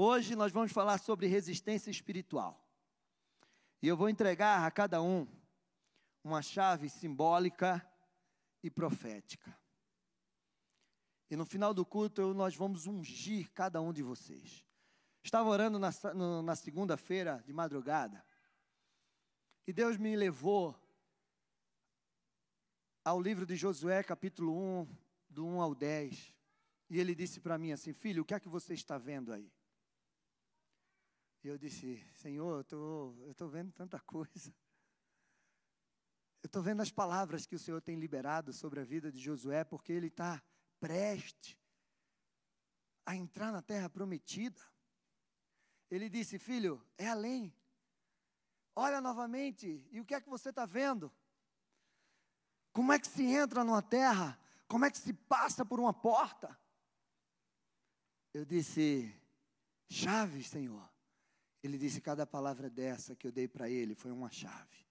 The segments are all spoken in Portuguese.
Hoje nós vamos falar sobre resistência espiritual. E eu vou entregar a cada um uma chave simbólica e profética. E no final do culto nós vamos ungir cada um de vocês. Estava orando na, na segunda-feira de madrugada. E Deus me levou ao livro de Josué, capítulo 1, do 1 ao 10. E ele disse para mim assim: Filho, o que é que você está vendo aí? E eu disse: Senhor, eu estou vendo tanta coisa. Eu estou vendo as palavras que o Senhor tem liberado sobre a vida de Josué, porque ele está preste a entrar na terra prometida. Ele disse: Filho, é além. Olha novamente, e o que é que você está vendo? Como é que se entra numa terra? Como é que se passa por uma porta? Eu disse: Chave, Senhor. Ele disse: Cada palavra dessa que eu dei para ele foi uma chave.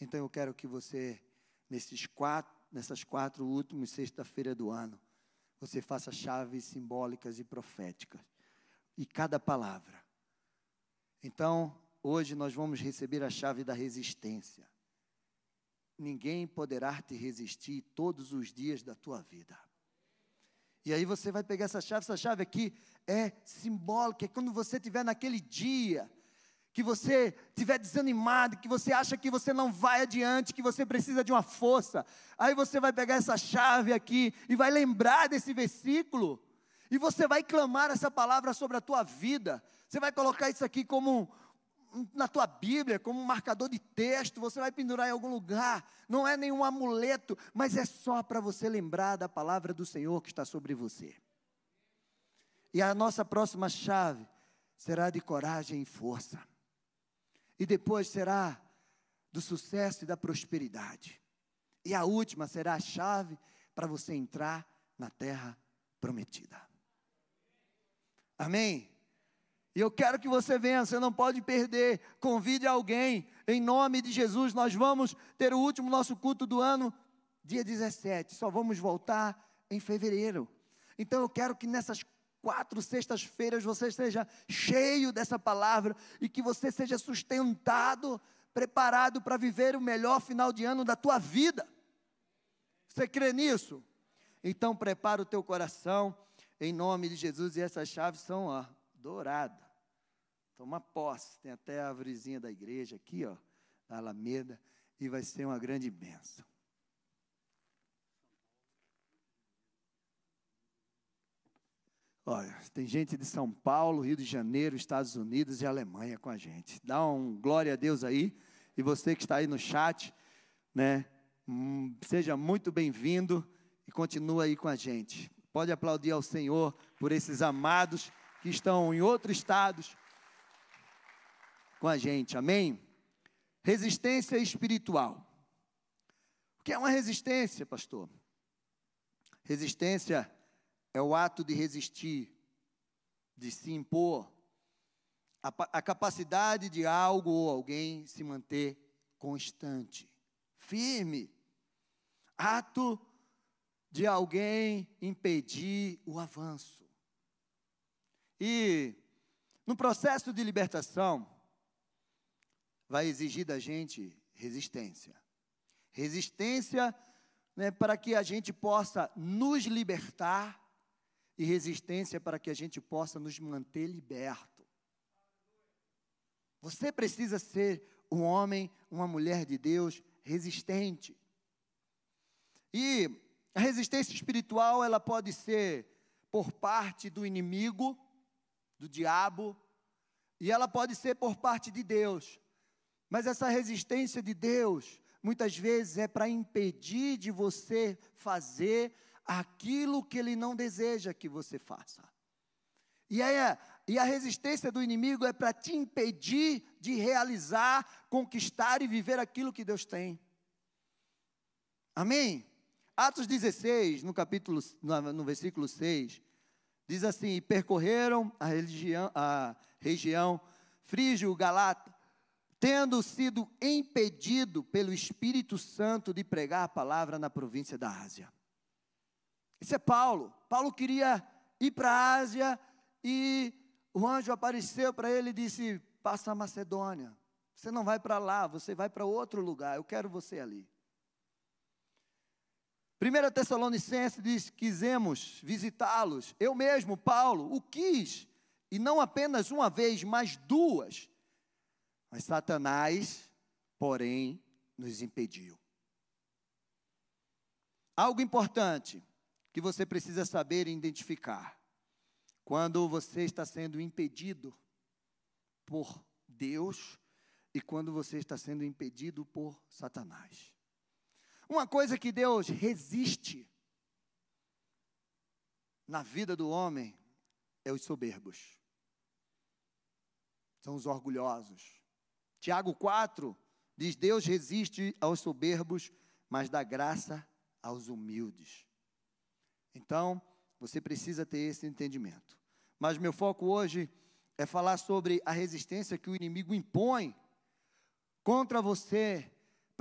Então eu quero que você, nesses quatro, nessas quatro últimas sexta-feira do ano, você faça chaves simbólicas e proféticas. E cada palavra. Então, hoje nós vamos receber a chave da resistência. Ninguém poderá te resistir todos os dias da tua vida. E aí você vai pegar essa chave, essa chave aqui é simbólica, é quando você estiver naquele dia que você estiver desanimado, que você acha que você não vai adiante, que você precisa de uma força, aí você vai pegar essa chave aqui e vai lembrar desse versículo, e você vai clamar essa palavra sobre a tua vida. Você vai colocar isso aqui como na tua Bíblia, como um marcador de texto, você vai pendurar em algum lugar. Não é nenhum amuleto, mas é só para você lembrar da palavra do Senhor que está sobre você. E a nossa próxima chave será de coragem e força. E depois será do sucesso e da prosperidade. E a última será a chave para você entrar na terra prometida. Amém? E eu quero que você venha, você não pode perder. Convide alguém, em nome de Jesus. Nós vamos ter o último nosso culto do ano, dia 17. Só vamos voltar em fevereiro. Então eu quero que nessas quatro sextas-feiras você seja cheio dessa palavra e que você seja sustentado, preparado para viver o melhor final de ano da tua vida. Você crê nisso? Então prepara o teu coração em nome de Jesus e essas chaves são ó, douradas. Toma posse, tem até a árvorezinha da igreja aqui, ó, na Alameda, e vai ser uma grande bênção. Olha, tem gente de São Paulo, Rio de Janeiro, Estados Unidos e Alemanha com a gente. Dá um glória a Deus aí. E você que está aí no chat, né? Hum, seja muito bem-vindo e continua aí com a gente. Pode aplaudir ao Senhor por esses amados que estão em outros estados com a gente. Amém? Resistência espiritual. O que é uma resistência, pastor? Resistência é o ato de resistir, de se impor, a, a capacidade de algo ou alguém se manter constante, firme. Ato de alguém impedir o avanço. E no processo de libertação, vai exigir da gente resistência. Resistência né, para que a gente possa nos libertar e resistência para que a gente possa nos manter liberto. Você precisa ser um homem, uma mulher de Deus resistente. E a resistência espiritual, ela pode ser por parte do inimigo, do diabo, e ela pode ser por parte de Deus. Mas essa resistência de Deus, muitas vezes é para impedir de você fazer aquilo que ele não deseja que você faça. E, aí, e a resistência do inimigo é para te impedir de realizar, conquistar e viver aquilo que Deus tem. Amém? Atos 16, no capítulo, no, versículo 6, diz assim: percorreram a, religião, a região Frígio, Galata, tendo sido impedido pelo Espírito Santo de pregar a palavra na província da Ásia. Isso é Paulo. Paulo queria ir para a Ásia e o anjo apareceu para ele e disse: Passa a Macedônia. Você não vai para lá, você vai para outro lugar. Eu quero você ali. 1 Tessalonicenses diz: quisemos visitá-los. Eu mesmo, Paulo, o quis, e não apenas uma vez, mas duas. Mas Satanás, porém, nos impediu. Algo importante que você precisa saber e identificar. Quando você está sendo impedido por Deus e quando você está sendo impedido por Satanás. Uma coisa que Deus resiste na vida do homem é os soberbos. São os orgulhosos. Tiago 4 diz: Deus resiste aos soberbos, mas dá graça aos humildes. Então, você precisa ter esse entendimento. Mas meu foco hoje é falar sobre a resistência que o inimigo impõe contra você,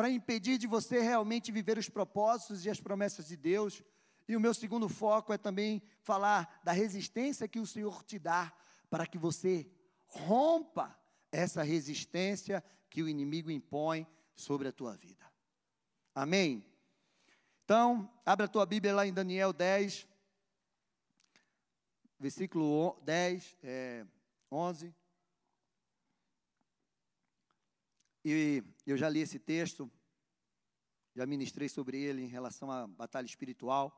para impedir de você realmente viver os propósitos e as promessas de Deus. E o meu segundo foco é também falar da resistência que o Senhor te dá para que você rompa essa resistência que o inimigo impõe sobre a tua vida. Amém? Então, abra a tua Bíblia lá em Daniel 10, versículo 10, é, 11. E eu já li esse texto, já ministrei sobre ele em relação à batalha espiritual.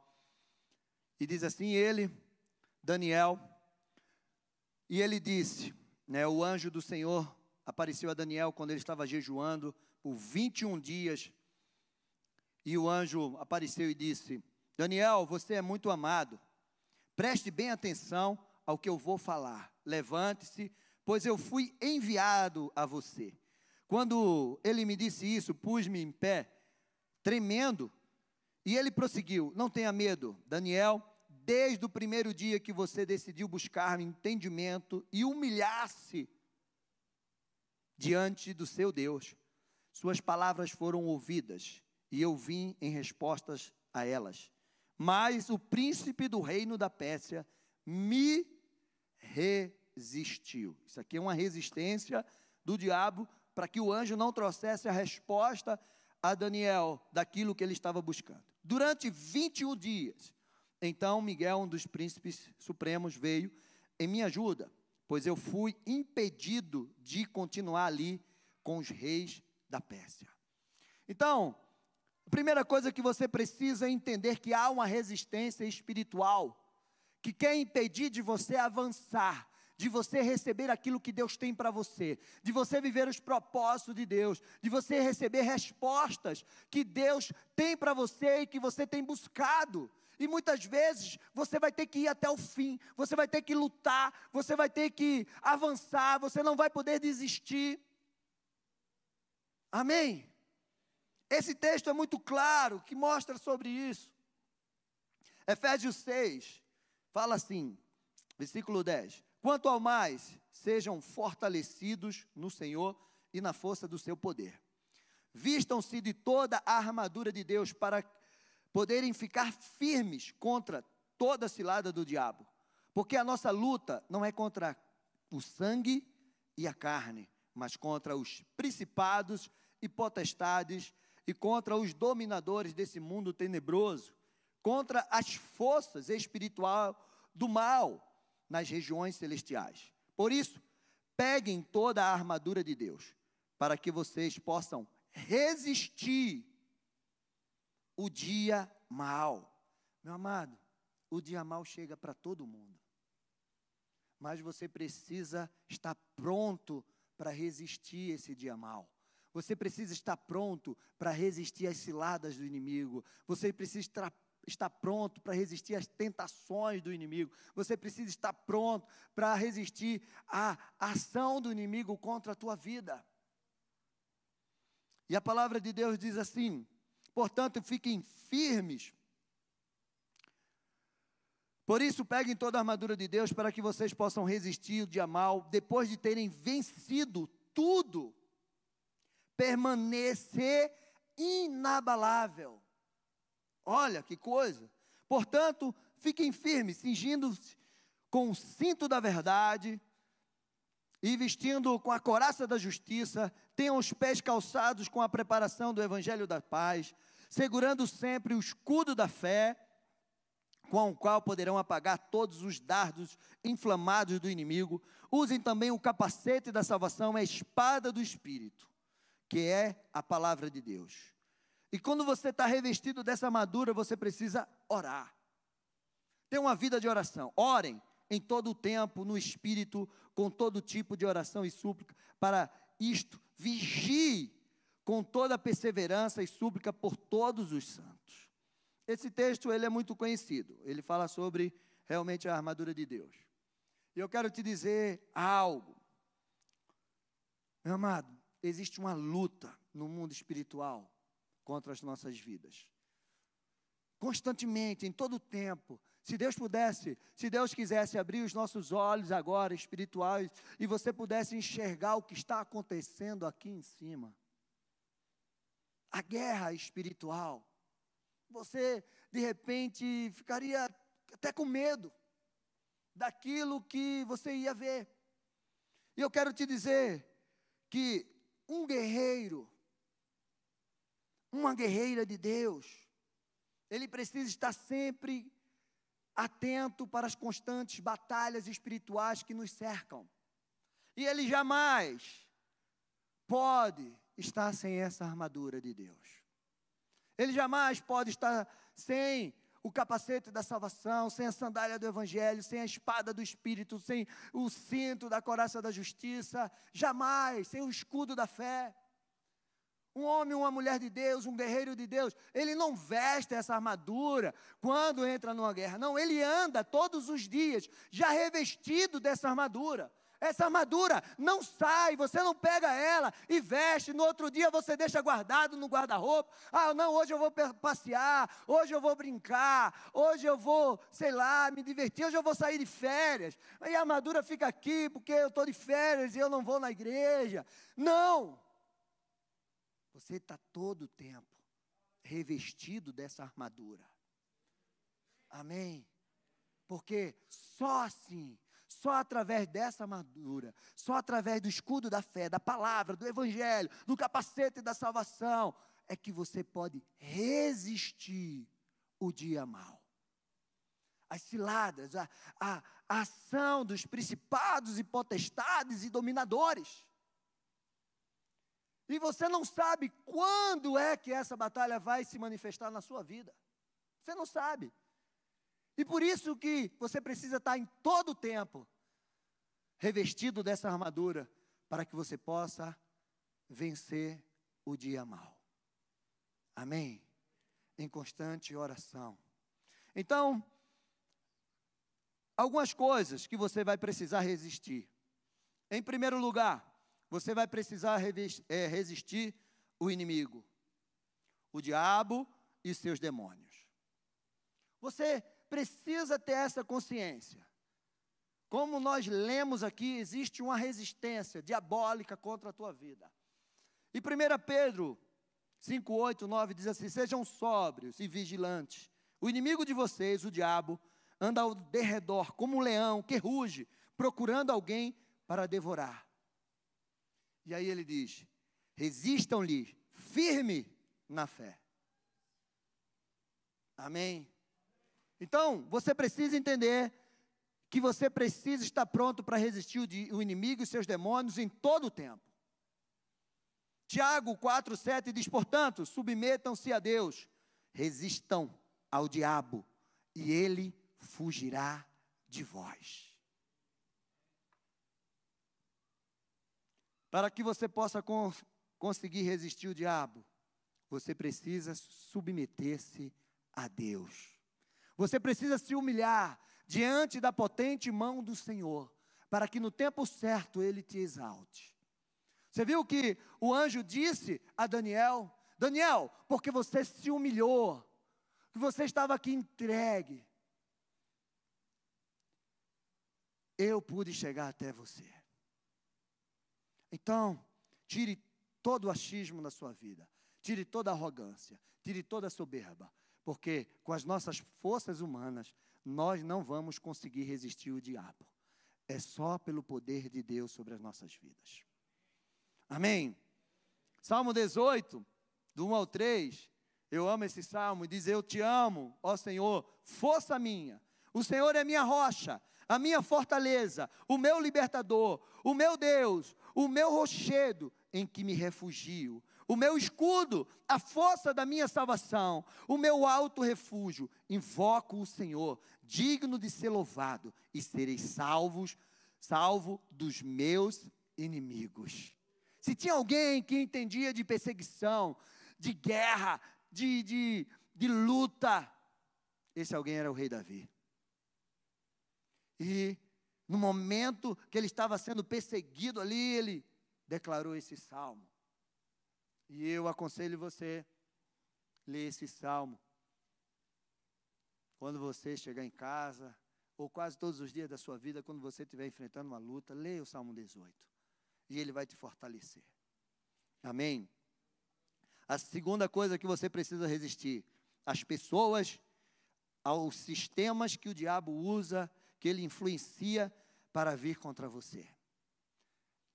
E diz assim: ele, Daniel, e ele disse, né, o anjo do Senhor apareceu a Daniel quando ele estava jejuando por 21 dias e o anjo apareceu e disse: Daniel, você é muito amado. Preste bem atenção ao que eu vou falar. Levante-se, pois eu fui enviado a você. Quando ele me disse isso, pus-me em pé, tremendo, e ele prosseguiu: Não tenha medo, Daniel, desde o primeiro dia que você decidiu buscar entendimento e humilhar-se diante do seu Deus, suas palavras foram ouvidas e eu vim em respostas a elas. Mas o príncipe do reino da Pérsia me resistiu. Isso aqui é uma resistência do diabo para que o anjo não trouxesse a resposta a Daniel daquilo que ele estava buscando. Durante 21 dias, então Miguel, um dos príncipes supremos, veio em minha ajuda, pois eu fui impedido de continuar ali com os reis da Pérsia. Então, a primeira coisa que você precisa é entender que há uma resistência espiritual que quer impedir de você avançar, de você receber aquilo que Deus tem para você, de você viver os propósitos de Deus, de você receber respostas que Deus tem para você e que você tem buscado. E muitas vezes você vai ter que ir até o fim, você vai ter que lutar, você vai ter que avançar, você não vai poder desistir. Amém? Esse texto é muito claro, que mostra sobre isso. Efésios 6 fala assim, versículo 10: Quanto ao mais, sejam fortalecidos no Senhor e na força do seu poder. Vistam-se de toda a armadura de Deus para poderem ficar firmes contra toda a cilada do diabo. Porque a nossa luta não é contra o sangue e a carne, mas contra os principados e potestades e contra os dominadores desse mundo tenebroso, contra as forças espirituais do mal nas regiões celestiais. Por isso, peguem toda a armadura de Deus, para que vocês possam resistir o dia mal. Meu amado, o dia mal chega para todo mundo. Mas você precisa estar pronto para resistir esse dia mal. Você precisa estar pronto para resistir às ciladas do inimigo. Você precisa estar, estar pronto para resistir às tentações do inimigo. Você precisa estar pronto para resistir à ação do inimigo contra a tua vida. E a palavra de Deus diz assim: portanto, fiquem firmes. Por isso, peguem toda a armadura de Deus para que vocês possam resistir o dia mal, depois de terem vencido tudo permanecer inabalável. Olha que coisa. Portanto, fiquem firmes, cingindo-se com o cinto da verdade, e vestindo com a coraça da justiça, tenham os pés calçados com a preparação do evangelho da paz, segurando sempre o escudo da fé, com o qual poderão apagar todos os dardos inflamados do inimigo. Usem também o capacete da salvação, a espada do Espírito, que é a palavra de Deus. E quando você está revestido dessa armadura, você precisa orar. Ter uma vida de oração. Orem em todo o tempo, no Espírito, com todo tipo de oração e súplica. Para isto, vigie com toda perseverança e súplica por todos os santos. Esse texto ele é muito conhecido. Ele fala sobre realmente a armadura de Deus. E eu quero te dizer algo. Meu amado, existe uma luta no mundo espiritual contra as nossas vidas. Constantemente, em todo o tempo. Se Deus pudesse, se Deus quisesse abrir os nossos olhos agora espirituais e você pudesse enxergar o que está acontecendo aqui em cima. A guerra espiritual você de repente ficaria até com medo daquilo que você ia ver. E eu quero te dizer que um guerreiro, uma guerreira de Deus, ele precisa estar sempre atento para as constantes batalhas espirituais que nos cercam. E ele jamais pode estar sem essa armadura de Deus. Ele jamais pode estar sem o capacete da salvação, sem a sandália do evangelho, sem a espada do espírito, sem o cinto da coraça da justiça, jamais, sem o escudo da fé. Um homem, uma mulher de Deus, um guerreiro de Deus, ele não veste essa armadura quando entra numa guerra, não, ele anda todos os dias já revestido dessa armadura. Essa armadura não sai, você não pega ela e veste, no outro dia você deixa guardado no guarda-roupa. Ah, não, hoje eu vou passear, hoje eu vou brincar, hoje eu vou, sei lá, me divertir, hoje eu vou sair de férias. E a armadura fica aqui porque eu estou de férias e eu não vou na igreja. Não! Você está todo o tempo revestido dessa armadura. Amém? Porque só assim só através dessa armadura, só através do escudo da fé, da palavra, do evangelho, do capacete da salvação, é que você pode resistir o dia mal. As ciladas, a, a, a ação dos principados e potestades e dominadores. E você não sabe quando é que essa batalha vai se manifestar na sua vida. Você não sabe. E por isso que você precisa estar em todo o tempo revestido dessa armadura, para que você possa vencer o dia mal. Amém? Em constante oração. Então, algumas coisas que você vai precisar resistir. Em primeiro lugar, você vai precisar é, resistir o inimigo, o diabo e seus demônios. Você precisa ter essa consciência. Como nós lemos aqui, existe uma resistência diabólica contra a tua vida. E 1 Pedro 5, 8, 9 diz assim: Sejam sóbrios e vigilantes. O inimigo de vocês, o diabo, anda ao derredor como um leão que ruge, procurando alguém para devorar. E aí ele diz: resistam-lhe firme na fé. Amém? Então, você precisa entender que você precisa estar pronto para resistir o inimigo e seus demônios em todo o tempo. Tiago 4,7 diz: portanto, submetam-se a Deus, resistam ao diabo, e ele fugirá de vós. Para que você possa conseguir resistir o diabo, você precisa submeter-se a Deus. Você precisa se humilhar diante da potente mão do Senhor, para que no tempo certo ele te exalte. Você viu que o anjo disse a Daniel: Daniel, porque você se humilhou, que você estava aqui entregue, eu pude chegar até você. Então, tire todo o achismo da sua vida, tire toda a arrogância, tire toda a soberba, porque com as nossas forças humanas nós não vamos conseguir resistir o diabo. é só pelo poder de Deus sobre as nossas vidas. Amém? Salmo 18, do 1 ao 3. Eu amo esse salmo, diz: Eu te amo, ó Senhor, força minha. O Senhor é minha rocha, a minha fortaleza, o meu libertador, o meu Deus, o meu rochedo em que me refugio, o meu escudo, a força da minha salvação, o meu alto refúgio. Invoco o Senhor, digno de ser louvado, e serei salvos, salvo dos meus inimigos. Se tinha alguém que entendia de perseguição, de guerra, de, de, de luta, esse alguém era o rei Davi. E no momento que ele estava sendo perseguido ali, ele declarou esse salmo. E eu aconselho você ler esse salmo. Quando você chegar em casa, ou quase todos os dias da sua vida, quando você estiver enfrentando uma luta, leia o Salmo 18. E ele vai te fortalecer. Amém? A segunda coisa que você precisa resistir: as pessoas, aos sistemas que o diabo usa, que ele influencia para vir contra você.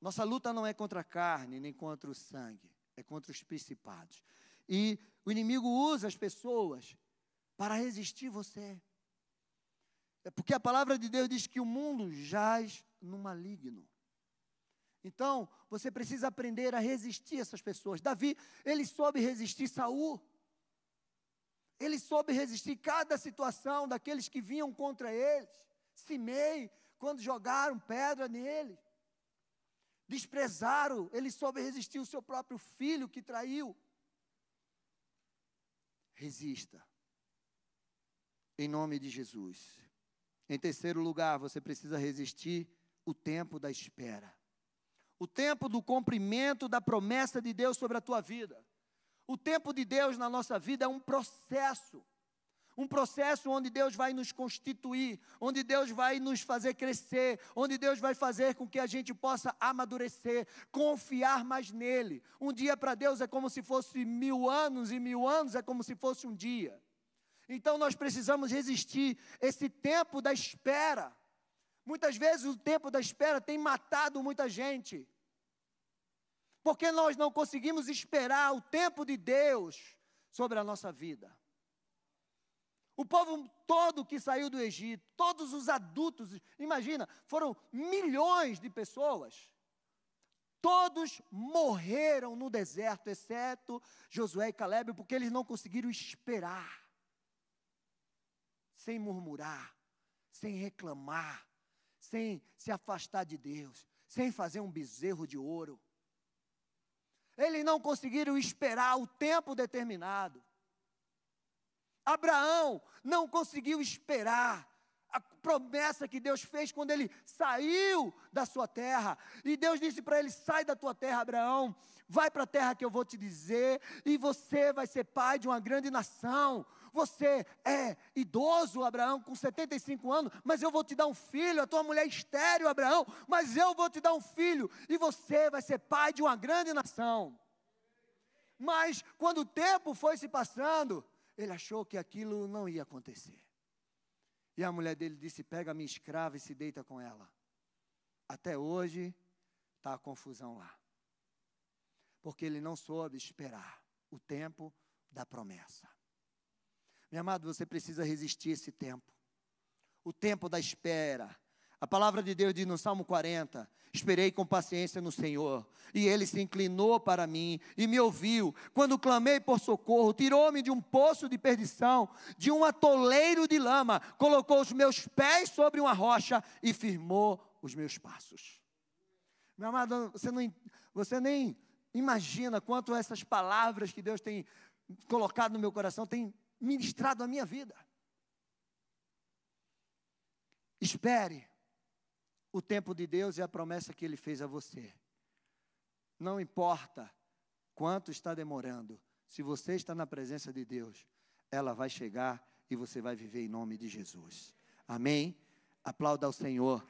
Nossa luta não é contra a carne, nem contra o sangue, é contra os principados. E o inimigo usa as pessoas para resistir você. É porque a palavra de Deus diz que o mundo jaz no maligno. Então, você precisa aprender a resistir essas pessoas. Davi, ele soube resistir Saul. Ele soube resistir cada situação daqueles que vinham contra eles. Simei, quando jogaram pedra nele desprezaram, ele soube resistir o seu próprio filho que traiu. Resista. Em nome de Jesus. Em terceiro lugar, você precisa resistir o tempo da espera. O tempo do cumprimento da promessa de Deus sobre a tua vida. O tempo de Deus na nossa vida é um processo um processo onde Deus vai nos constituir, onde Deus vai nos fazer crescer, onde Deus vai fazer com que a gente possa amadurecer, confiar mais nele. Um dia para Deus é como se fosse mil anos, e mil anos é como se fosse um dia. Então nós precisamos resistir esse tempo da espera. Muitas vezes o tempo da espera tem matado muita gente. Porque nós não conseguimos esperar o tempo de Deus sobre a nossa vida. O povo todo que saiu do Egito, todos os adultos, imagina, foram milhões de pessoas. Todos morreram no deserto, exceto Josué e Caleb, porque eles não conseguiram esperar, sem murmurar, sem reclamar, sem se afastar de Deus, sem fazer um bezerro de ouro. Eles não conseguiram esperar o tempo determinado. Abraão não conseguiu esperar a promessa que Deus fez quando ele saiu da sua terra. E Deus disse para ele: Sai da tua terra, Abraão, vai para a terra que eu vou te dizer, e você vai ser pai de uma grande nação. Você é idoso, Abraão, com 75 anos, mas eu vou te dar um filho. A tua mulher é estéreo, Abraão, mas eu vou te dar um filho, e você vai ser pai de uma grande nação. Mas quando o tempo foi se passando, ele achou que aquilo não ia acontecer. E a mulher dele disse: Pega a minha escrava e se deita com ela. Até hoje está a confusão lá. Porque ele não soube esperar o tempo da promessa. Meu amado, você precisa resistir esse tempo. O tempo da espera. A palavra de Deus diz no Salmo 40: Esperei com paciência no Senhor, e ele se inclinou para mim e me ouviu. Quando clamei por socorro, tirou-me de um poço de perdição, de um atoleiro de lama, colocou os meus pés sobre uma rocha e firmou os meus passos. Meu amado, você, não, você nem imagina quanto essas palavras que Deus tem colocado no meu coração têm ministrado a minha vida. Espere o tempo de Deus e a promessa que Ele fez a você. Não importa quanto está demorando, se você está na presença de Deus, ela vai chegar e você vai viver em nome de Jesus. Amém? Aplauda ao Senhor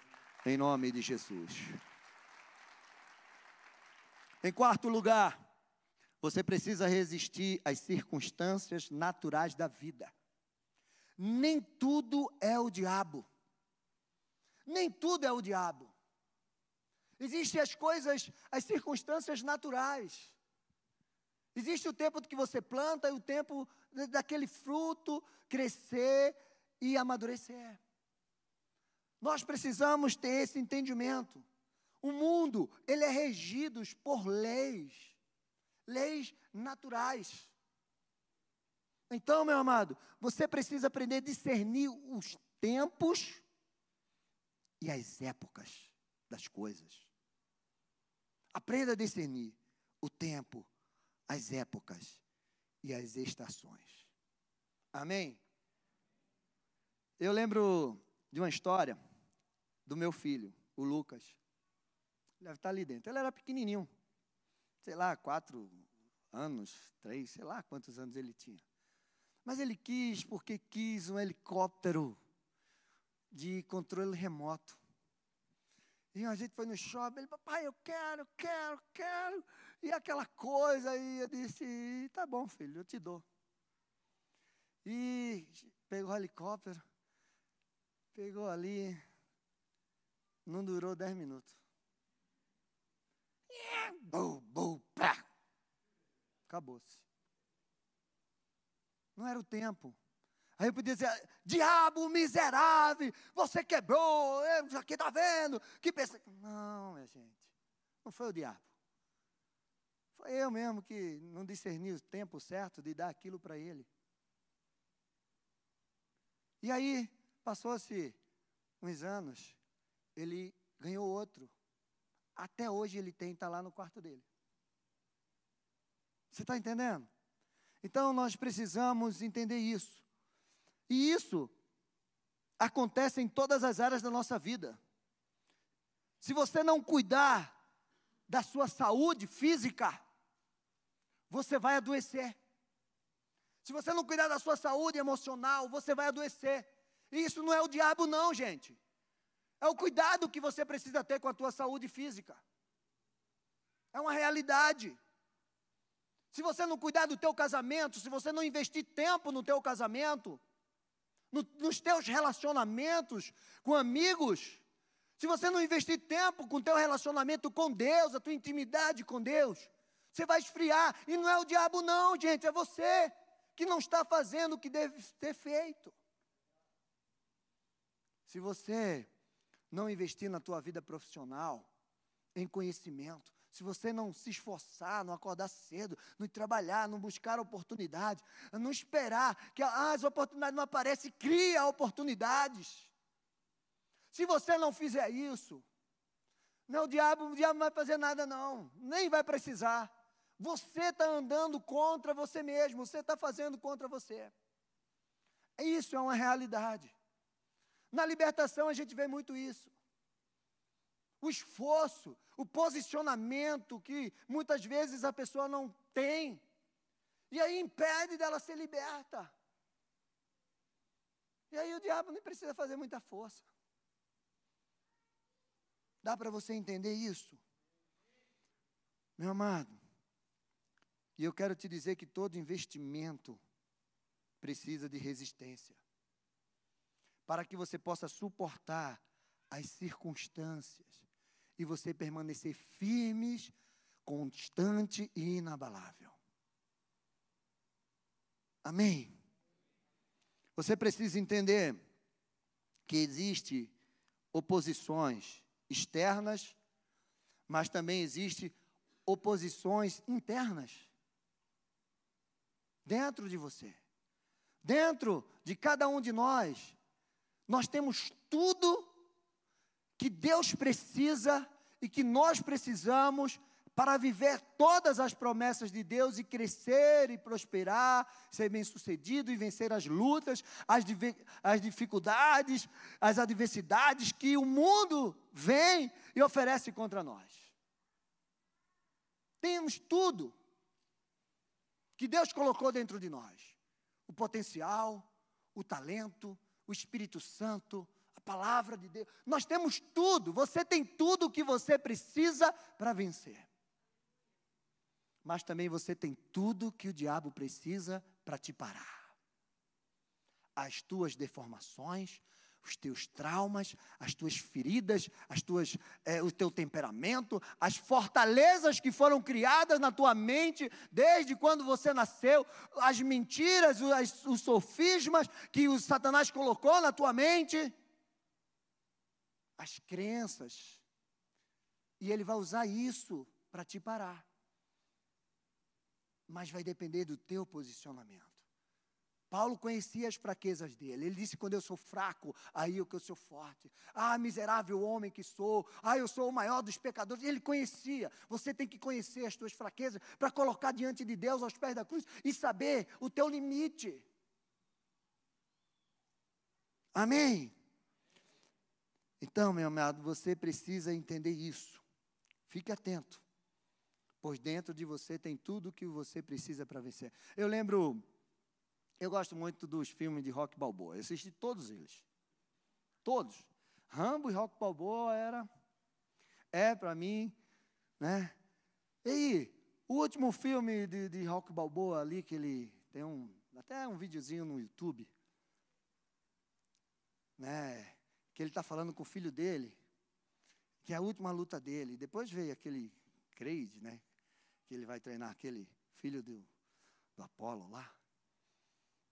em nome de Jesus. Em quarto lugar, você precisa resistir às circunstâncias naturais da vida. Nem tudo é o diabo. Nem tudo é o diabo. Existem as coisas, as circunstâncias naturais. Existe o tempo que você planta e o tempo daquele fruto crescer e amadurecer. Nós precisamos ter esse entendimento. O mundo, ele é regido por leis, leis naturais. Então, meu amado, você precisa aprender a discernir os tempos e as épocas das coisas. Aprenda a discernir o tempo, as épocas e as estações. Amém? Eu lembro de uma história do meu filho, o Lucas. Ele deve estar ali dentro. Ele era pequenininho, sei lá, quatro anos, três, sei lá quantos anos ele tinha. Mas ele quis, porque quis um helicóptero de controle remoto. E a gente foi no shopping, ele, papai, eu quero, quero, quero. E aquela coisa, e eu disse, tá bom, filho, eu te dou. E pegou o helicóptero, pegou ali, não durou dez minutos. Pá. Acabou-se. Não era o tempo. Aí eu podia dizer, diabo miserável, você quebrou, aqui está vendo, que pensa. Não, minha gente, não foi o diabo. Foi eu mesmo que não discerni o tempo certo de dar aquilo para ele. E aí, passou-se uns anos, ele ganhou outro. Até hoje ele tem, está lá no quarto dele. Você está entendendo? Então nós precisamos entender isso. E isso acontece em todas as áreas da nossa vida. Se você não cuidar da sua saúde física, você vai adoecer. Se você não cuidar da sua saúde emocional, você vai adoecer. E isso não é o diabo, não, gente. É o cuidado que você precisa ter com a tua saúde física. É uma realidade. Se você não cuidar do teu casamento, se você não investir tempo no teu casamento, no, nos teus relacionamentos com amigos, se você não investir tempo com o teu relacionamento com Deus, a tua intimidade com Deus, você vai esfriar. E não é o diabo, não, gente, é você que não está fazendo o que deve ter feito. Se você não investir na tua vida profissional, em conhecimento, se você não se esforçar, não acordar cedo, não trabalhar, não buscar oportunidades, não esperar que ah, as oportunidades não aparecem, cria oportunidades. Se você não fizer isso, não, o diabo, o diabo não vai fazer nada não, nem vai precisar. Você está andando contra você mesmo, você está fazendo contra você. Isso é uma realidade. Na libertação a gente vê muito isso o esforço, o posicionamento que muitas vezes a pessoa não tem, e aí impede dela ser liberta. E aí o diabo nem precisa fazer muita força. Dá para você entender isso? Meu amado, e eu quero te dizer que todo investimento precisa de resistência. Para que você possa suportar as circunstâncias, e você permanecer firmes, constante e inabalável. Amém. Você precisa entender que existe oposições externas, mas também existe oposições internas dentro de você. Dentro de cada um de nós, nós temos tudo que Deus precisa e que nós precisamos para viver todas as promessas de Deus e crescer e prosperar, ser bem-sucedido e vencer as lutas, as, as dificuldades, as adversidades que o mundo vem e oferece contra nós. Temos tudo que Deus colocou dentro de nós: o potencial, o talento, o Espírito Santo, palavra de Deus. Nós temos tudo, você tem tudo o que você precisa para vencer. Mas também você tem tudo que o diabo precisa para te parar. As tuas deformações, os teus traumas, as tuas feridas, as tuas, é, o teu temperamento, as fortalezas que foram criadas na tua mente desde quando você nasceu, as mentiras, os, os sofismas que o Satanás colocou na tua mente, as crenças. E ele vai usar isso para te parar. Mas vai depender do teu posicionamento. Paulo conhecia as fraquezas dele. Ele disse: quando eu sou fraco, aí é que eu sou forte. Ah, miserável homem que sou. Ah, eu sou o maior dos pecadores. Ele conhecia. Você tem que conhecer as tuas fraquezas para colocar diante de Deus aos pés da cruz e saber o teu limite. Amém? Então, meu amado, você precisa entender isso. Fique atento. Pois dentro de você tem tudo o que você precisa para vencer. Eu lembro eu gosto muito dos filmes de Rock Balboa. Eu assisti todos eles. Todos. Rambo e Rock Balboa era é para mim, né? E o último filme de, de Rock Balboa ali que ele tem um até um videozinho no YouTube, né? Que ele está falando com o filho dele, que é a última luta dele. Depois veio aquele Creed, né? Que ele vai treinar aquele filho do, do Apolo lá.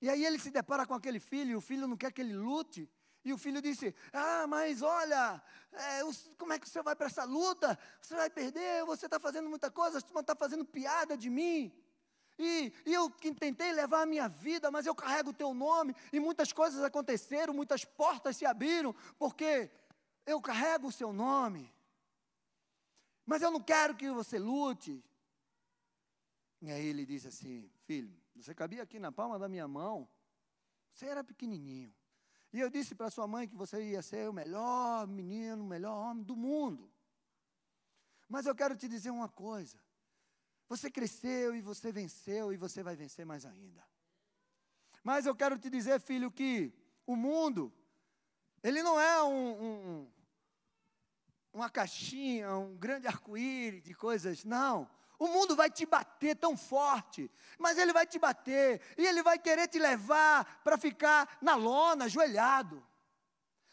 E aí ele se depara com aquele filho, e o filho não quer que ele lute. E o filho disse: Ah, mas olha, é, como é que você vai para essa luta? Você vai perder, você está fazendo muita coisa, você está fazendo piada de mim. E, e, eu tentei levar a minha vida, mas eu carrego o teu nome, e muitas coisas aconteceram, muitas portas se abriram, porque eu carrego o seu nome. Mas eu não quero que você lute. E aí ele disse assim: Filho, você cabia aqui na palma da minha mão. Você era pequenininho. E eu disse para sua mãe que você ia ser o melhor menino, o melhor homem do mundo. Mas eu quero te dizer uma coisa. Você cresceu e você venceu e você vai vencer mais ainda. Mas eu quero te dizer, filho, que o mundo, ele não é um, um, uma caixinha, um grande arco-íris de coisas, não. O mundo vai te bater tão forte, mas ele vai te bater e ele vai querer te levar para ficar na lona, ajoelhado.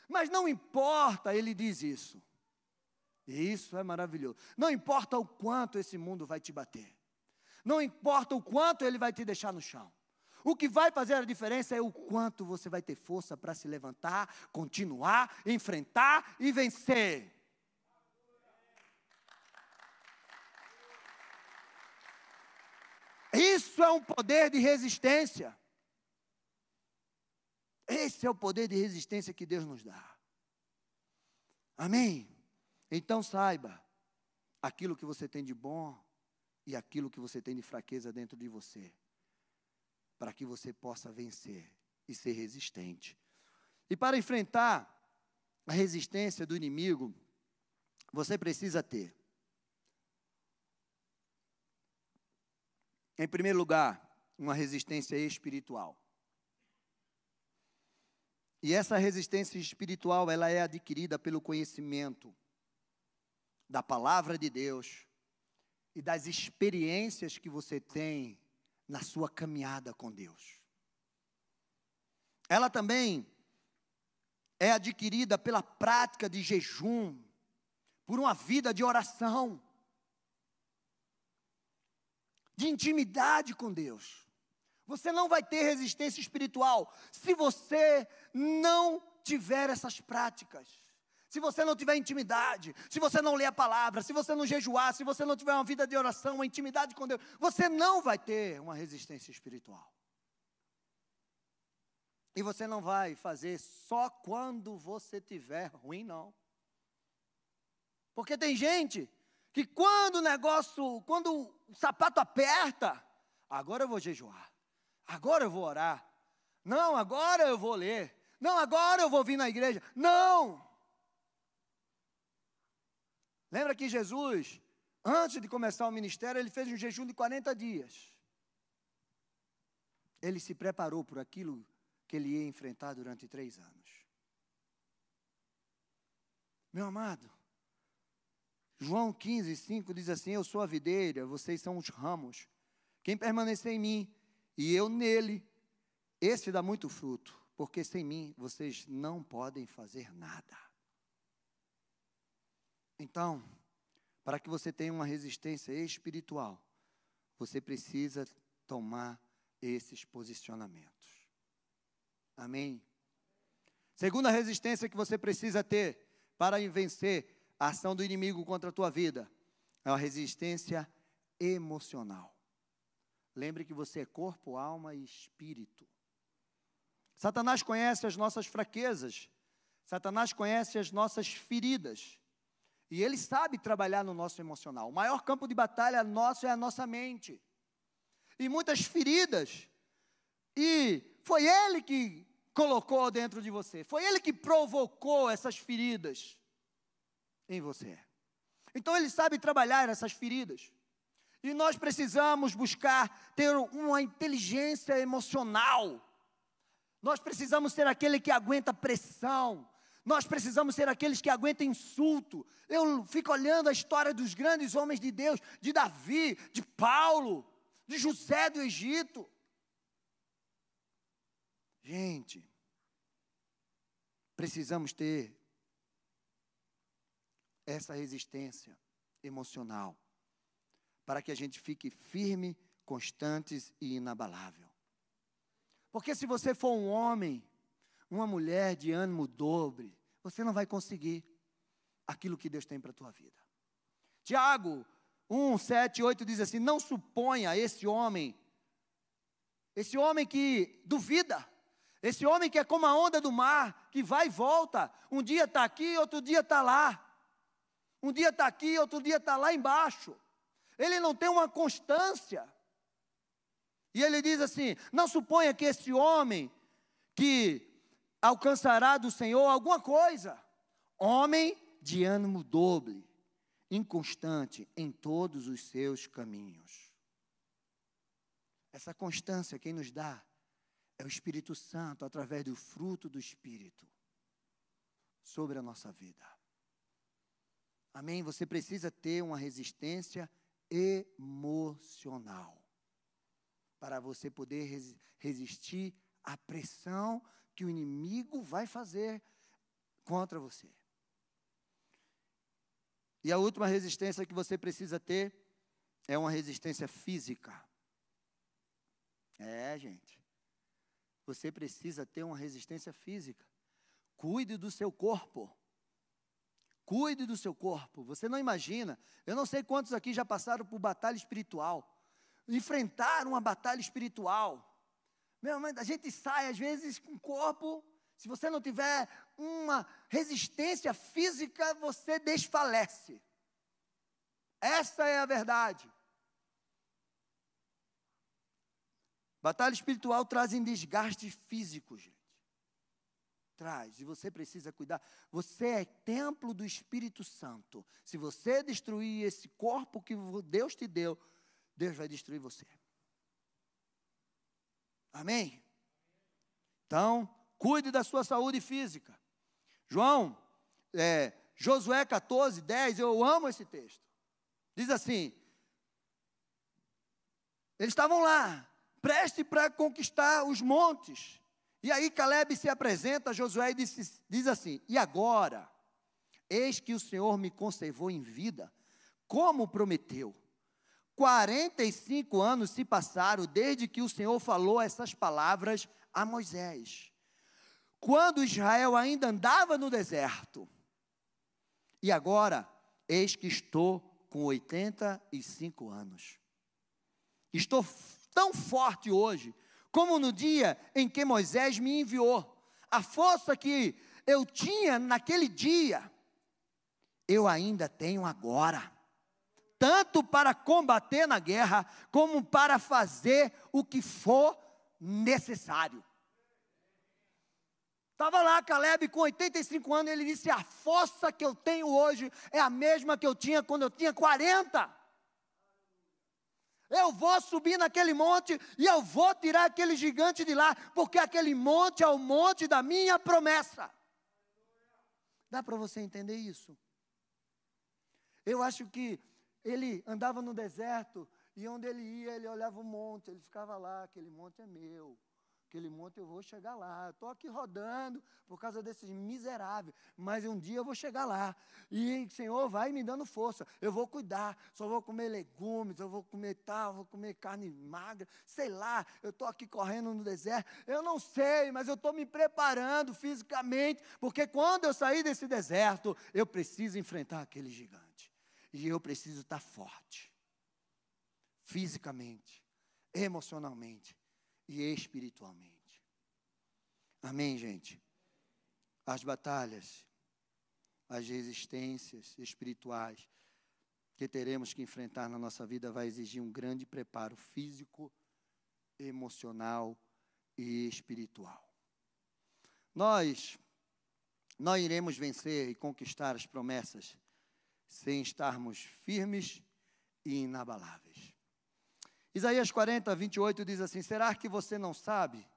Mas não importa, ele diz isso. Isso é maravilhoso. Não importa o quanto esse mundo vai te bater. Não importa o quanto ele vai te deixar no chão. O que vai fazer a diferença é o quanto você vai ter força para se levantar, continuar, enfrentar e vencer. Isso é um poder de resistência. Esse é o poder de resistência que Deus nos dá. Amém? Então saiba aquilo que você tem de bom e aquilo que você tem de fraqueza dentro de você, para que você possa vencer e ser resistente. E para enfrentar a resistência do inimigo, você precisa ter Em primeiro lugar, uma resistência espiritual. E essa resistência espiritual, ela é adquirida pelo conhecimento da palavra de Deus e das experiências que você tem na sua caminhada com Deus. Ela também é adquirida pela prática de jejum, por uma vida de oração de intimidade com Deus. Você não vai ter resistência espiritual se você não tiver essas práticas. Se você não tiver intimidade, se você não ler a palavra, se você não jejuar, se você não tiver uma vida de oração, uma intimidade com Deus, você não vai ter uma resistência espiritual. E você não vai fazer só quando você tiver ruim, não. Porque tem gente que quando o negócio, quando o sapato aperta, agora eu vou jejuar, agora eu vou orar, não, agora eu vou ler, não, agora eu vou vir na igreja, não. Lembra que Jesus, antes de começar o ministério, ele fez um jejum de 40 dias. Ele se preparou por aquilo que ele ia enfrentar durante três anos. Meu amado, João 15, 5 diz assim: Eu sou a videira, vocês são os ramos. Quem permanecer em mim e eu nele, esse dá muito fruto, porque sem mim vocês não podem fazer nada. Então, para que você tenha uma resistência espiritual, você precisa tomar esses posicionamentos. Amém? Segunda resistência que você precisa ter para vencer a ação do inimigo contra a tua vida é a resistência emocional. Lembre que você é corpo, alma e espírito. Satanás conhece as nossas fraquezas, Satanás conhece as nossas feridas. E ele sabe trabalhar no nosso emocional. O maior campo de batalha nosso é a nossa mente. E muitas feridas. E foi ele que colocou dentro de você. Foi ele que provocou essas feridas em você. Então ele sabe trabalhar essas feridas. E nós precisamos buscar ter uma inteligência emocional. Nós precisamos ser aquele que aguenta pressão. Nós precisamos ser aqueles que aguentam insulto. Eu fico olhando a história dos grandes homens de Deus, de Davi, de Paulo, de José do Egito. Gente, precisamos ter essa resistência emocional para que a gente fique firme, constantes e inabalável. Porque se você for um homem, uma mulher de ânimo dobre, você não vai conseguir aquilo que Deus tem para a tua vida. Tiago 1, 7, 8 diz assim: Não suponha esse homem, esse homem que duvida, esse homem que é como a onda do mar, que vai e volta. Um dia está aqui, outro dia está lá. Um dia está aqui, outro dia está lá embaixo. Ele não tem uma constância. E ele diz assim: não suponha que esse homem que alcançará do Senhor alguma coisa. Homem de ânimo doble, inconstante em todos os seus caminhos. Essa constância quem nos dá é o Espírito Santo através do fruto do Espírito sobre a nossa vida. Amém? Você precisa ter uma resistência emocional para você poder res resistir à pressão que o inimigo vai fazer contra você. E a última resistência que você precisa ter é uma resistência física. É, gente. Você precisa ter uma resistência física. Cuide do seu corpo. Cuide do seu corpo. Você não imagina. Eu não sei quantos aqui já passaram por batalha espiritual. Enfrentaram uma batalha espiritual. Meu a gente sai às vezes com o corpo. Se você não tiver uma resistência física, você desfalece. Essa é a verdade. Batalha espiritual trazem desgastes físicos, gente. Traz, e você precisa cuidar. Você é templo do Espírito Santo. Se você destruir esse corpo que Deus te deu, Deus vai destruir você. Amém? Então, cuide da sua saúde física. João, é, Josué 14, 10, eu amo esse texto. Diz assim: eles estavam lá, preste para conquistar os montes. E aí Caleb se apresenta a Josué e diz, diz assim: E agora, eis que o Senhor me conservou em vida, como prometeu. 45 anos se passaram desde que o Senhor falou essas palavras a Moisés. Quando Israel ainda andava no deserto. E agora, eis que estou com 85 anos. Estou tão forte hoje, como no dia em que Moisés me enviou. A força que eu tinha naquele dia, eu ainda tenho agora. Tanto para combater na guerra, como para fazer o que for necessário. Estava lá Caleb com 85 anos, ele disse: A força que eu tenho hoje é a mesma que eu tinha quando eu tinha 40. Eu vou subir naquele monte e eu vou tirar aquele gigante de lá, porque aquele monte é o monte da minha promessa. Dá para você entender isso? Eu acho que ele andava no deserto e onde ele ia, ele olhava o monte, ele ficava lá, aquele monte é meu, Aquele monte eu vou chegar lá. Estou aqui rodando por causa desses miseráveis, mas um dia eu vou chegar lá. E Senhor vai me dando força. Eu vou cuidar. Só vou comer legumes, eu vou comer tal, vou comer carne magra. Sei lá, eu estou aqui correndo no deserto. Eu não sei, mas eu estou me preparando fisicamente, porque quando eu sair desse deserto, eu preciso enfrentar aquele gigante. E eu preciso estar forte. Fisicamente, emocionalmente e espiritualmente. Amém, gente? As batalhas, as resistências espirituais que teremos que enfrentar na nossa vida vai exigir um grande preparo físico, emocional e espiritual. Nós não iremos vencer e conquistar as promessas sem estarmos firmes e inabaláveis. Isaías 40, 28 diz assim: Será que você não sabe,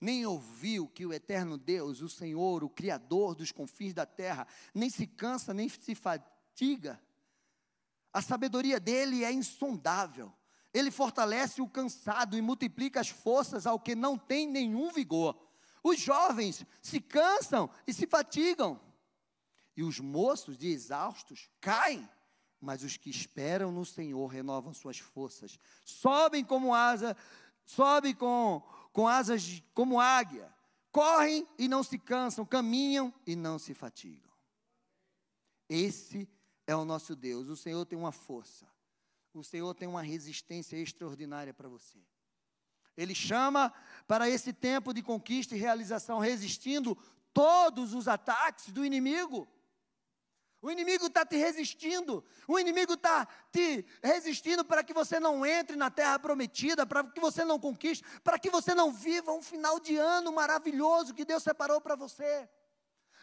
nem ouviu que o eterno Deus, o Senhor, o Criador dos confins da terra, nem se cansa, nem se fatiga? A sabedoria dele é insondável. Ele fortalece o cansado e multiplica as forças ao que não tem nenhum vigor. Os jovens se cansam e se fatigam, e os moços de exaustos caem mas os que esperam no Senhor renovam suas forças. Sobem como asa, sobem com, com asas de, como águia. Correm e não se cansam, caminham e não se fatigam. Esse é o nosso Deus. O Senhor tem uma força. O Senhor tem uma resistência extraordinária para você. Ele chama para esse tempo de conquista e realização, resistindo todos os ataques do inimigo. O inimigo está te resistindo. O inimigo está te resistindo para que você não entre na terra prometida, para que você não conquiste, para que você não viva um final de ano maravilhoso que Deus separou para você.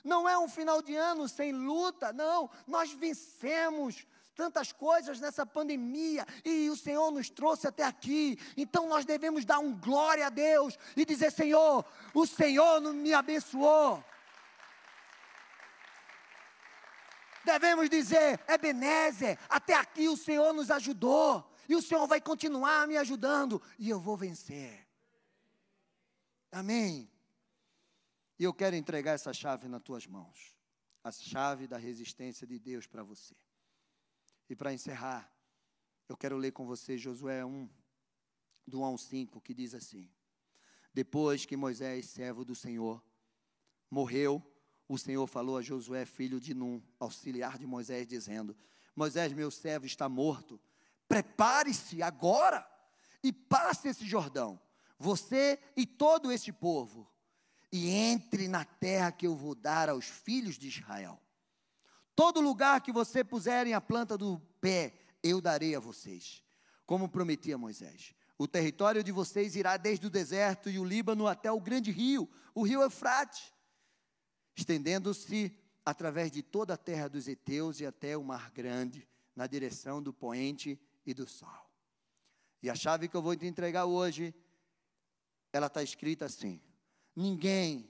Não é um final de ano sem luta, não. Nós vencemos tantas coisas nessa pandemia e o Senhor nos trouxe até aqui. Então nós devemos dar um glória a Deus e dizer: Senhor, o Senhor me abençoou. Devemos dizer, Ebenezer, até aqui o Senhor nos ajudou, e o Senhor vai continuar me ajudando, e eu vou vencer. Amém. E eu quero entregar essa chave nas tuas mãos a chave da resistência de Deus para você. E para encerrar, eu quero ler com você Josué 1, do 1 ao 5, que diz assim: Depois que Moisés, servo do Senhor, morreu, o Senhor falou a Josué, filho de Num, auxiliar de Moisés, dizendo: Moisés, meu servo, está morto. Prepare-se agora e passe esse Jordão, você e todo este povo, e entre na terra que eu vou dar aos filhos de Israel. Todo lugar que você puserem a planta do pé, eu darei a vocês, como prometi a Moisés. O território de vocês irá desde o deserto e o Líbano até o grande rio, o rio Eufrates estendendo-se através de toda a terra dos heteus e até o mar grande, na direção do poente e do sol. E a chave que eu vou te entregar hoje, ela está escrita assim: ninguém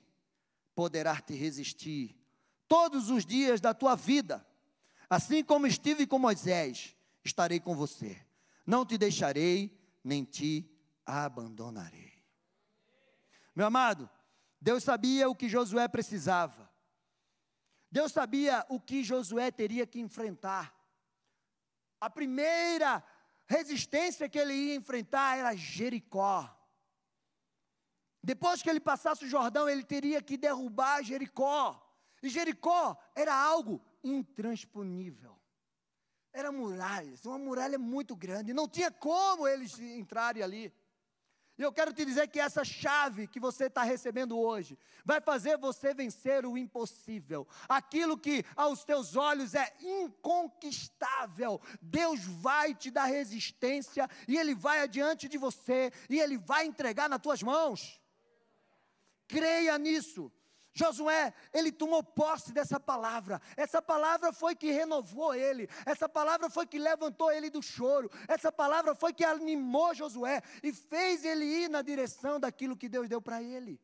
poderá te resistir todos os dias da tua vida. Assim como estive com Moisés, estarei com você. Não te deixarei, nem te abandonarei. Meu amado, Deus sabia o que Josué precisava. Deus sabia o que Josué teria que enfrentar. A primeira resistência que ele ia enfrentar era Jericó. Depois que ele passasse o Jordão, ele teria que derrubar Jericó. E Jericó era algo intransponível. Era muralhas, uma muralha muito grande. Não tinha como eles entrarem ali. E eu quero te dizer que essa chave que você está recebendo hoje vai fazer você vencer o impossível. Aquilo que aos teus olhos é inconquistável. Deus vai te dar resistência e Ele vai adiante de você e Ele vai entregar nas tuas mãos. Creia nisso. Josué, ele tomou posse dessa palavra. Essa palavra foi que renovou ele. Essa palavra foi que levantou ele do choro. Essa palavra foi que animou Josué e fez ele ir na direção daquilo que Deus deu para ele.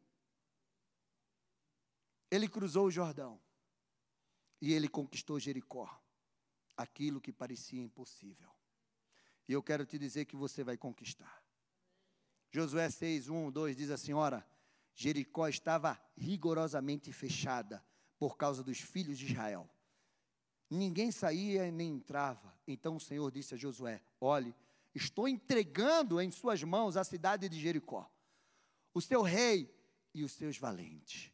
Ele cruzou o Jordão e ele conquistou Jericó, aquilo que parecia impossível. E eu quero te dizer que você vai conquistar. Josué 6, 1, 2 diz assim: Ora, Jericó estava rigorosamente fechada por causa dos filhos de Israel. Ninguém saía nem entrava. Então o Senhor disse a Josué: Olhe, estou entregando em suas mãos a cidade de Jericó, o seu rei e os seus valentes.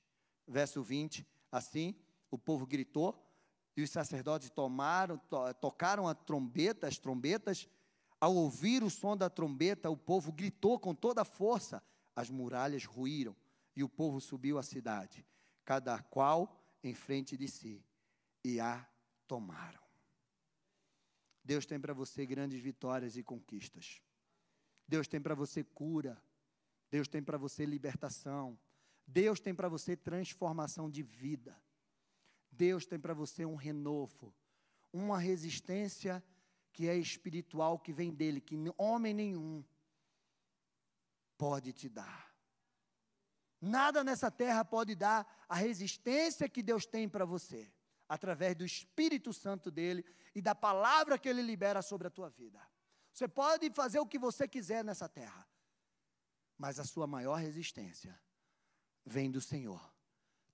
Verso 20: Assim o povo gritou, e os sacerdotes tomaram, to, tocaram a trombeta, as trombetas. Ao ouvir o som da trombeta, o povo gritou com toda a força. As muralhas ruíram e o povo subiu à cidade, cada qual em frente de si, e a tomaram. Deus tem para você grandes vitórias e conquistas. Deus tem para você cura. Deus tem para você libertação. Deus tem para você transformação de vida. Deus tem para você um renovo, uma resistência que é espiritual, que vem dele, que homem nenhum pode te dar. Nada nessa terra pode dar a resistência que Deus tem para você, através do Espírito Santo dele e da palavra que ele libera sobre a tua vida. Você pode fazer o que você quiser nessa terra, mas a sua maior resistência vem do Senhor,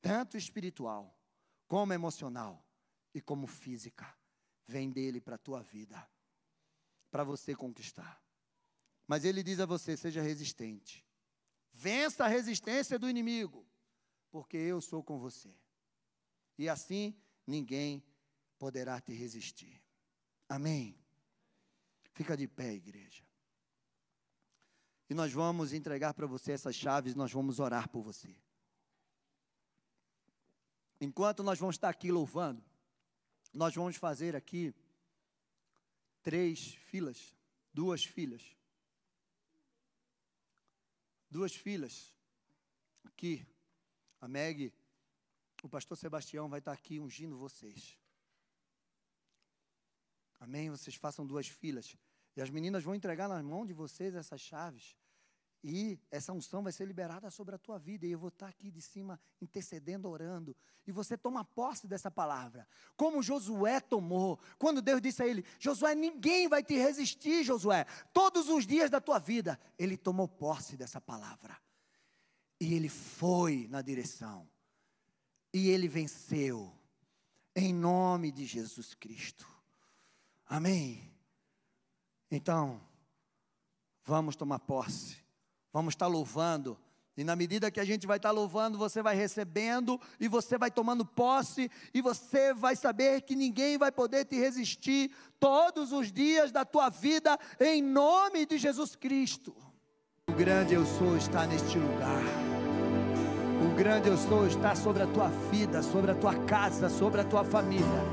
tanto espiritual, como emocional e como física. Vem dele para a tua vida, para você conquistar. Mas ele diz a você: seja resistente. Vença a resistência do inimigo, porque eu sou com você. E assim ninguém poderá te resistir. Amém. Fica de pé, igreja. E nós vamos entregar para você essas chaves, nós vamos orar por você. Enquanto nós vamos estar aqui louvando, nós vamos fazer aqui três filas, duas filas duas filhas aqui. A Meg, o pastor Sebastião vai estar aqui ungindo vocês. Amém? Vocês façam duas filas. E as meninas vão entregar nas mãos de vocês essas chaves. E essa unção vai ser liberada sobre a tua vida. E eu vou estar aqui de cima intercedendo, orando. E você toma posse dessa palavra. Como Josué tomou. Quando Deus disse a ele: Josué, ninguém vai te resistir, Josué. Todos os dias da tua vida. Ele tomou posse dessa palavra. E ele foi na direção. E ele venceu. Em nome de Jesus Cristo. Amém. Então, vamos tomar posse Vamos estar louvando. E na medida que a gente vai estar louvando, você vai recebendo e você vai tomando posse e você vai saber que ninguém vai poder te resistir todos os dias da tua vida em nome de Jesus Cristo. O grande eu sou está neste lugar. O grande eu sou está sobre a tua vida, sobre a tua casa, sobre a tua família.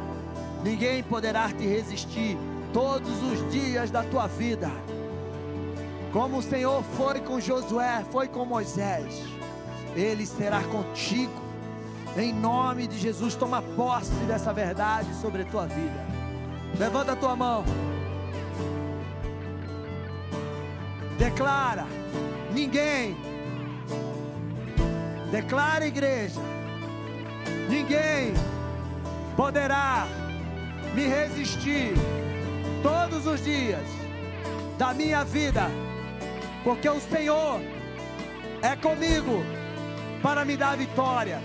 Ninguém poderá te resistir todos os dias da tua vida. Como o Senhor foi com Josué, foi com Moisés, Ele será contigo. Em nome de Jesus, toma posse dessa verdade sobre a tua vida. Levanta a tua mão. Declara: ninguém. Declara, igreja: ninguém poderá me resistir todos os dias da minha vida porque o Senhor é comigo para me dar vitória.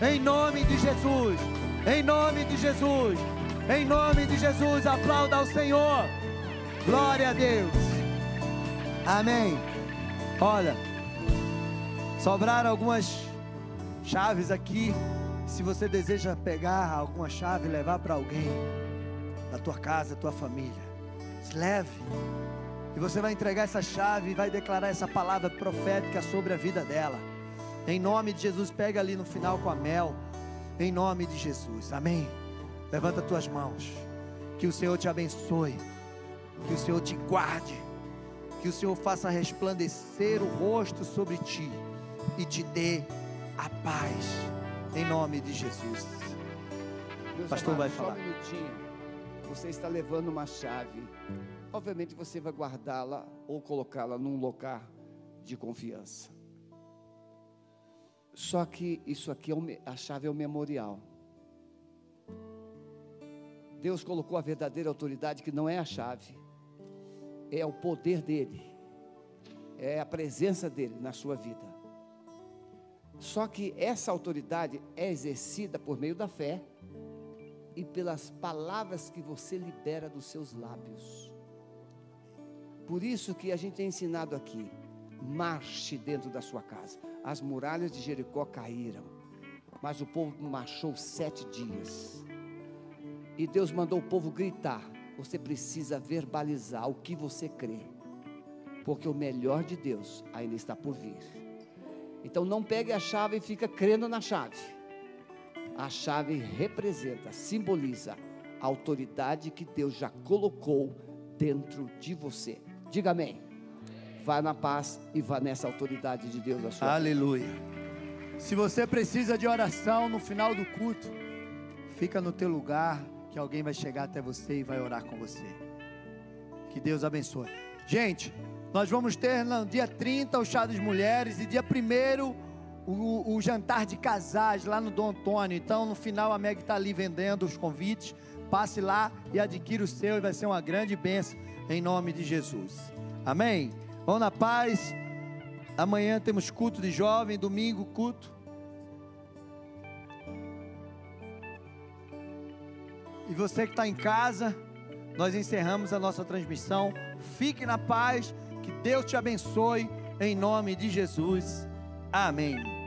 Em nome de Jesus, em nome de Jesus, em nome de Jesus, aplauda ao Senhor. Glória a Deus. Amém. Olha, sobraram algumas chaves aqui. Se você deseja pegar alguma chave e levar para alguém, da tua casa, da tua família, leve. E você vai entregar essa chave e vai declarar essa palavra profética sobre a vida dela. Em nome de Jesus, pega ali no final com a mel. Em nome de Jesus. Amém. Levanta tuas mãos. Que o Senhor te abençoe. Que o Senhor te guarde. Que o Senhor faça resplandecer o rosto sobre ti e te dê a paz. Em nome de Jesus. Meus Pastor amados, vai falar. Só um minutinho. Você está levando uma chave obviamente você vai guardá-la ou colocá-la num lugar de confiança. Só que isso aqui, é a chave é o memorial. Deus colocou a verdadeira autoridade que não é a chave, é o poder dele, é a presença dele na sua vida. Só que essa autoridade é exercida por meio da fé e pelas palavras que você libera dos seus lábios. Por isso que a gente tem ensinado aqui: marche dentro da sua casa. As muralhas de Jericó caíram, mas o povo marchou sete dias. E Deus mandou o povo gritar. Você precisa verbalizar o que você crê, porque o melhor de Deus ainda está por vir. Então não pegue a chave e fica crendo na chave. A chave representa, simboliza a autoridade que Deus já colocou dentro de você. Diga amém. Vá na paz e vá nessa autoridade de Deus na sua Aleluia. Vida. Se você precisa de oração no final do culto, fica no teu lugar que alguém vai chegar até você e vai orar com você. Que Deus abençoe. Gente, nós vamos ter no dia 30 o chá das mulheres e dia 1 o, o, jantar de casais lá no Dom Antônio. Então, no final, a Meg está ali vendendo os convites. Passe lá e adquira o seu e vai ser uma grande bênção em nome de Jesus. Amém? Vão na paz. Amanhã temos culto de jovem, domingo, culto. E você que está em casa, nós encerramos a nossa transmissão. Fique na paz. Que Deus te abençoe em nome de Jesus. Amém.